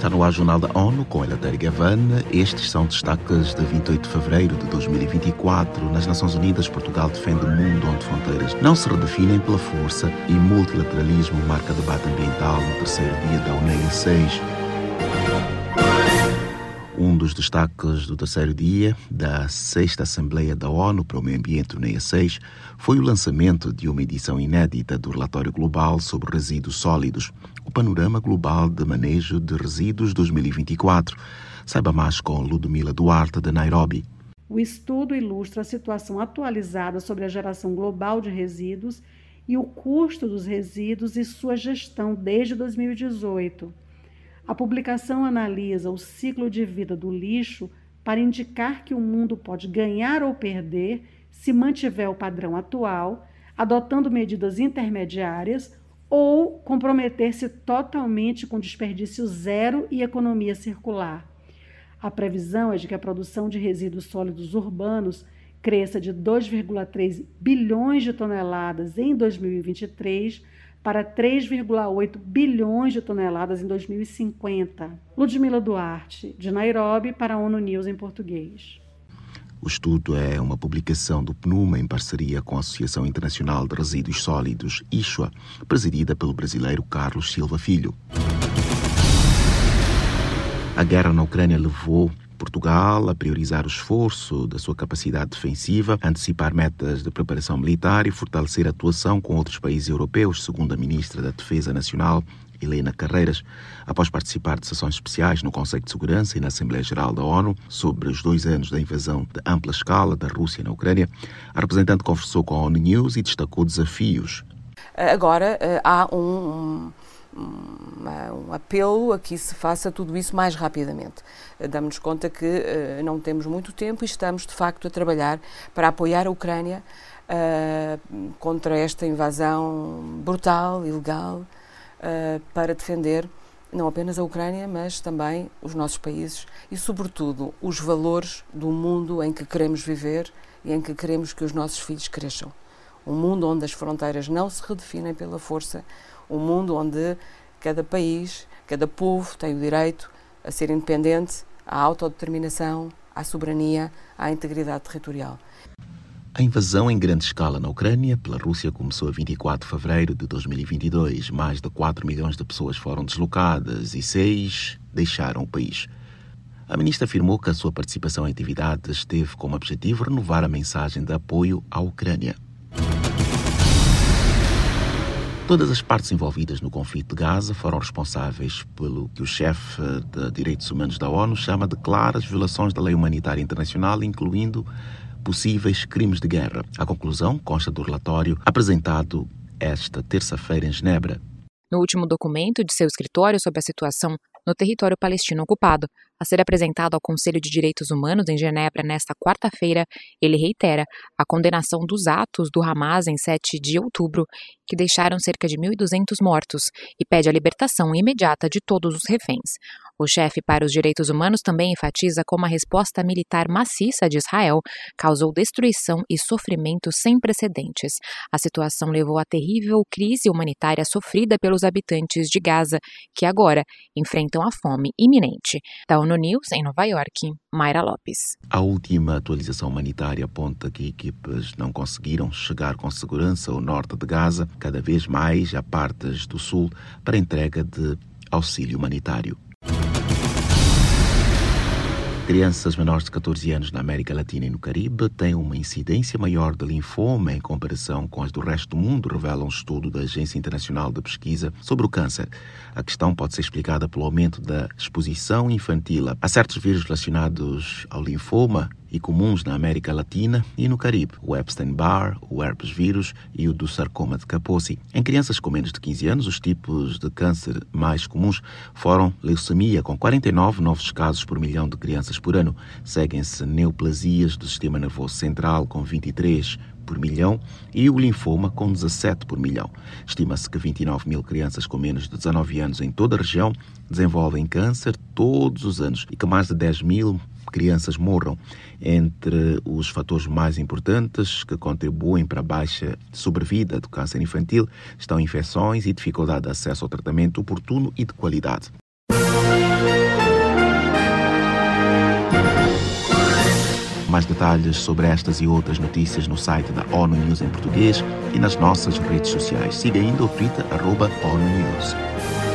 Está no ar Jornal da ONU com Elatéria Gavana. Estes são destaques de 28 de fevereiro de 2024. Nas Nações Unidas, Portugal defende um mundo onde fronteiras não se redefinem pela força e multilateralismo marca debate ambiental no terceiro dia da UNEA 6. Um dos destaques do terceiro dia da sexta Assembleia da ONU para o Meio Ambiente, UNEA 6, foi o lançamento de uma edição inédita do Relatório Global sobre Resíduos Sólidos, o Panorama Global de Manejo de Resíduos 2024. Saiba mais com Ludmila Duarte, de Nairobi. O estudo ilustra a situação atualizada sobre a geração global de resíduos e o custo dos resíduos e sua gestão desde 2018. A publicação analisa o ciclo de vida do lixo para indicar que o mundo pode ganhar ou perder se mantiver o padrão atual, adotando medidas intermediárias ou comprometer-se totalmente com desperdício zero e economia circular. A previsão é de que a produção de resíduos sólidos urbanos cresça de 2,3 bilhões de toneladas em 2023 para 3,8 bilhões de toneladas em 2050. Ludmila Duarte, de Nairobi, para a ONU News em português. O estudo é uma publicação do PNUMA em parceria com a Associação Internacional de Resíduos Sólidos, ISHA, presidida pelo brasileiro Carlos Silva Filho. A guerra na Ucrânia levou Portugal a priorizar o esforço da sua capacidade defensiva, antecipar metas de preparação militar e fortalecer a atuação com outros países europeus, segundo a ministra da Defesa Nacional, Helena Carreiras, após participar de sessões especiais no Conselho de Segurança e na Assembleia Geral da ONU sobre os dois anos da invasão de ampla escala da Rússia na Ucrânia, a representante conversou com a ONU News e destacou desafios. Agora eh, há um, um, apelo a que se faça tudo isso mais rapidamente. Damos-nos conta que uh, não temos muito tempo e estamos, de facto, a trabalhar para apoiar a Ucrânia uh, contra esta invasão brutal, ilegal, uh, para defender não apenas a Ucrânia, mas também os nossos países e, sobretudo, os valores do mundo em que queremos viver e em que queremos que os nossos filhos cresçam. Um mundo onde as fronteiras não se redefinem pela força, um mundo onde cada país, cada povo tem o direito a ser independente, à autodeterminação, à soberania, à integridade territorial. A invasão em grande escala na Ucrânia pela Rússia começou a 24 de fevereiro de 2022. Mais de 4 milhões de pessoas foram deslocadas e 6 deixaram o país. A ministra afirmou que a sua participação em atividades teve como objetivo renovar a mensagem de apoio à Ucrânia. Todas as partes envolvidas no conflito de Gaza foram responsáveis pelo que o chefe de direitos humanos da ONU chama de claras violações da lei humanitária internacional, incluindo possíveis crimes de guerra. A conclusão consta do relatório apresentado esta terça-feira em Genebra. No último documento de seu escritório sobre a situação no território palestino ocupado, a ser apresentado ao Conselho de Direitos Humanos em Genebra nesta quarta-feira, ele reitera a condenação dos atos do Hamas em 7 de outubro, que deixaram cerca de 1.200 mortos, e pede a libertação imediata de todos os reféns. O chefe para os direitos humanos também enfatiza como a resposta militar maciça de Israel causou destruição e sofrimento sem precedentes. A situação levou à terrível crise humanitária sofrida pelos habitantes de Gaza, que agora enfrentam a fome iminente. Da ONU News, em Nova York, Mayra Lopes. A última atualização humanitária aponta que equipes não conseguiram chegar com segurança ao norte de Gaza, cada vez mais a partes do sul, para entrega de auxílio humanitário. Crianças menores de 14 anos na América Latina e no Caribe têm uma incidência maior de linfoma em comparação com as do resto do mundo, revela um estudo da Agência Internacional de Pesquisa sobre o Câncer. A questão pode ser explicada pelo aumento da exposição infantil a certos vírus relacionados ao linfoma e comuns na América Latina e no Caribe, o Epstein-Barr, o herpes vírus e o do sarcoma de Kaposi. Em crianças com menos de 15 anos, os tipos de câncer mais comuns foram leucemia, com 49 novos casos por milhão de crianças por ano. Seguem-se neoplasias do sistema nervoso central, com 23 por milhão e o linfoma com 17 por milhão. Estima-se que 29 mil crianças com menos de 19 anos em toda a região desenvolvem câncer todos os anos e que mais de 10 mil crianças morram entre os fatores mais importantes que contribuem para a baixa sobrevida do câncer infantil estão infecções e dificuldade de acesso ao tratamento oportuno e de qualidade. Mais detalhes sobre estas e outras notícias no site da ONU News em português e nas nossas redes sociais. Siga ainda o Twitter, arroba ONU News.